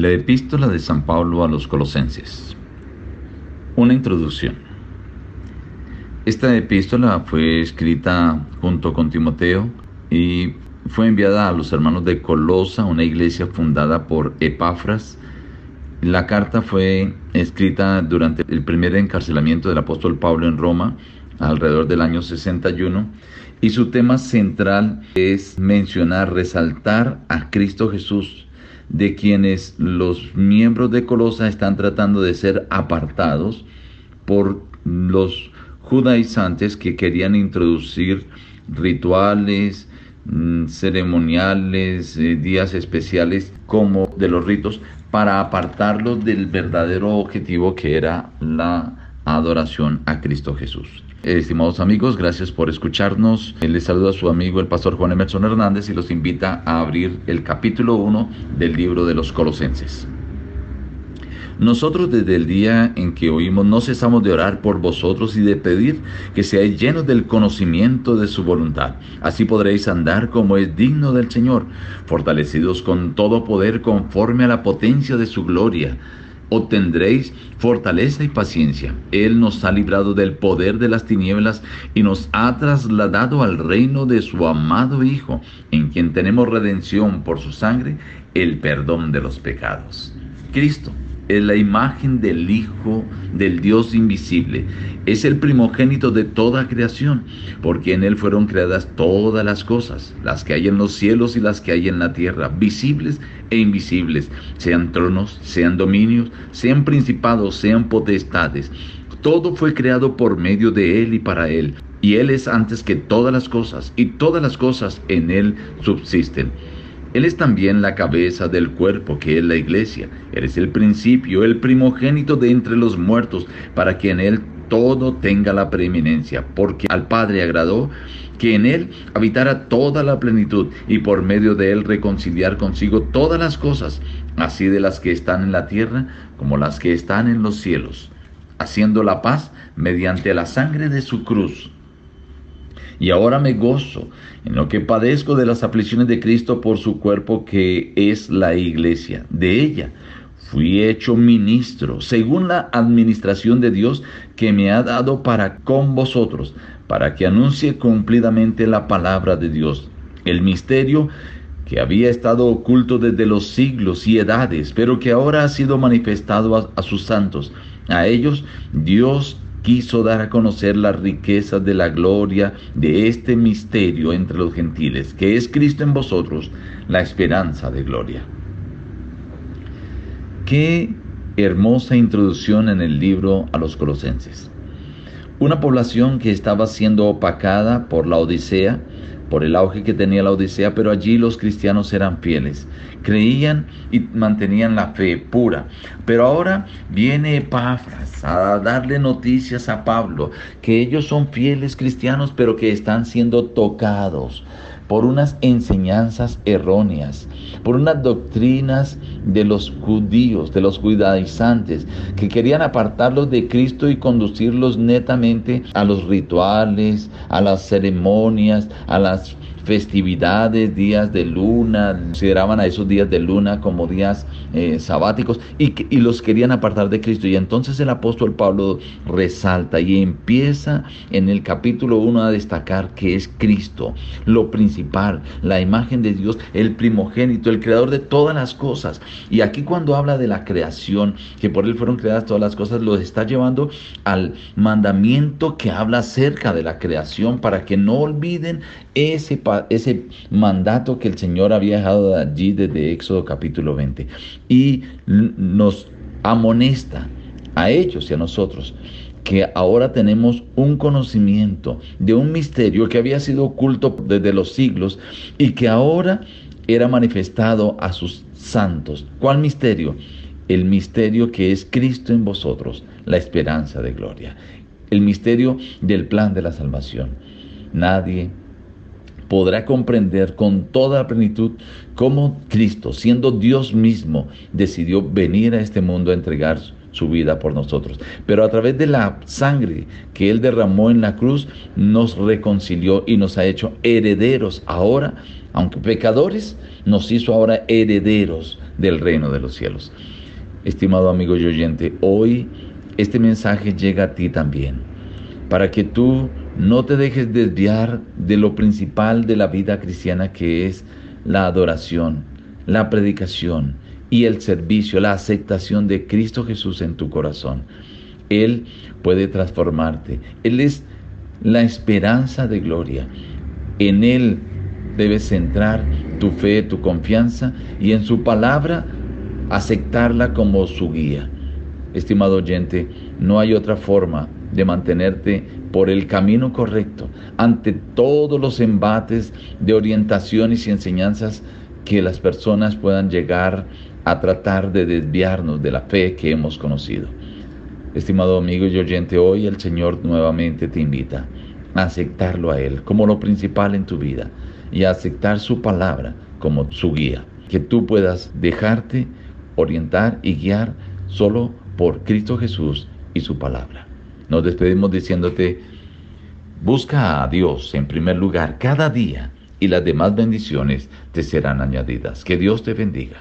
La epístola de San Pablo a los Colosenses. Una introducción. Esta epístola fue escrita junto con Timoteo y fue enviada a los hermanos de Colosa, una iglesia fundada por Epafras. La carta fue escrita durante el primer encarcelamiento del apóstol Pablo en Roma, alrededor del año 61, y su tema central es mencionar, resaltar a Cristo Jesús de quienes los miembros de Colosa están tratando de ser apartados por los judaizantes que querían introducir rituales, mm, ceremoniales, eh, días especiales como de los ritos para apartarlos del verdadero objetivo que era la adoración a Cristo Jesús. Estimados amigos, gracias por escucharnos. Les saluda a su amigo el pastor Juan Emerson Hernández y los invita a abrir el capítulo 1 del libro de los Colosenses. Nosotros desde el día en que oímos no cesamos de orar por vosotros y de pedir que seáis llenos del conocimiento de su voluntad. Así podréis andar como es digno del Señor, fortalecidos con todo poder conforme a la potencia de su gloria obtendréis fortaleza y paciencia. Él nos ha librado del poder de las tinieblas y nos ha trasladado al reino de su amado Hijo, en quien tenemos redención por su sangre, el perdón de los pecados. Cristo es la imagen del Hijo del Dios invisible. Es el primogénito de toda creación, porque en Él fueron creadas todas las cosas, las que hay en los cielos y las que hay en la tierra, visibles e invisibles, sean tronos, sean dominios, sean principados, sean potestades. Todo fue creado por medio de Él y para Él. Y Él es antes que todas las cosas, y todas las cosas en Él subsisten. Él es también la cabeza del cuerpo, que es la iglesia. Él es el principio, el primogénito de entre los muertos, para que en Él todo tenga la preeminencia, porque al Padre agradó que en Él habitara toda la plenitud y por medio de Él reconciliar consigo todas las cosas, así de las que están en la tierra como las que están en los cielos, haciendo la paz mediante la sangre de su cruz y ahora me gozo en lo que padezco de las aflicciones de Cristo por su cuerpo que es la iglesia. De ella fui hecho ministro, según la administración de Dios que me ha dado para con vosotros, para que anuncie cumplidamente la palabra de Dios, el misterio que había estado oculto desde los siglos y edades, pero que ahora ha sido manifestado a, a sus santos. A ellos Dios quiso dar a conocer las riquezas de la gloria de este misterio entre los gentiles, que es Cristo en vosotros, la esperanza de gloria. Qué hermosa introducción en el libro a los colosenses. Una población que estaba siendo opacada por la Odisea, por el auge que tenía la Odisea, pero allí los cristianos eran fieles, creían y mantenían la fe pura. Pero ahora viene Epafras a darle noticias a Pablo, que ellos son fieles cristianos, pero que están siendo tocados por unas enseñanzas erróneas, por unas doctrinas de los judíos, de los judaizantes, que querían apartarlos de Cristo y conducirlos netamente a los rituales, a las ceremonias, a las festividades, días de luna, consideraban a esos días de luna como días eh, sabáticos y, y los querían apartar de Cristo. Y entonces el apóstol Pablo resalta y empieza en el capítulo 1 a destacar que es Cristo, lo principal, la imagen de Dios, el primogénito, el creador de todas las cosas. Y aquí cuando habla de la creación, que por él fueron creadas todas las cosas, lo está llevando al mandamiento que habla acerca de la creación para que no olviden ese, ese mandato que el Señor había dejado allí desde Éxodo capítulo 20 y nos amonesta a ellos y a nosotros que ahora tenemos un conocimiento de un misterio que había sido oculto desde los siglos y que ahora era manifestado a sus santos. ¿Cuál misterio? El misterio que es Cristo en vosotros, la esperanza de gloria. El misterio del plan de la salvación. Nadie podrá comprender con toda plenitud cómo Cristo, siendo Dios mismo, decidió venir a este mundo a entregar su vida por nosotros. Pero a través de la sangre que Él derramó en la cruz, nos reconcilió y nos ha hecho herederos ahora aunque pecadores, nos hizo ahora herederos del reino de los cielos. Estimado amigo y oyente, hoy este mensaje llega a ti también, para que tú no te dejes desviar de lo principal de la vida cristiana que es la adoración, la predicación y el servicio, la aceptación de Cristo Jesús en tu corazón. Él puede transformarte. Él es la esperanza de gloria. En Él debes centrar tu fe, tu confianza y en su palabra aceptarla como su guía. Estimado oyente, no hay otra forma de mantenerte por el camino correcto ante todos los embates de orientaciones y enseñanzas que las personas puedan llegar a tratar de desviarnos de la fe que hemos conocido. Estimado amigo y oyente, hoy el Señor nuevamente te invita aceptarlo a Él como lo principal en tu vida y aceptar su palabra como su guía. Que tú puedas dejarte orientar y guiar solo por Cristo Jesús y su palabra. Nos despedimos diciéndote, busca a Dios en primer lugar cada día y las demás bendiciones te serán añadidas. Que Dios te bendiga.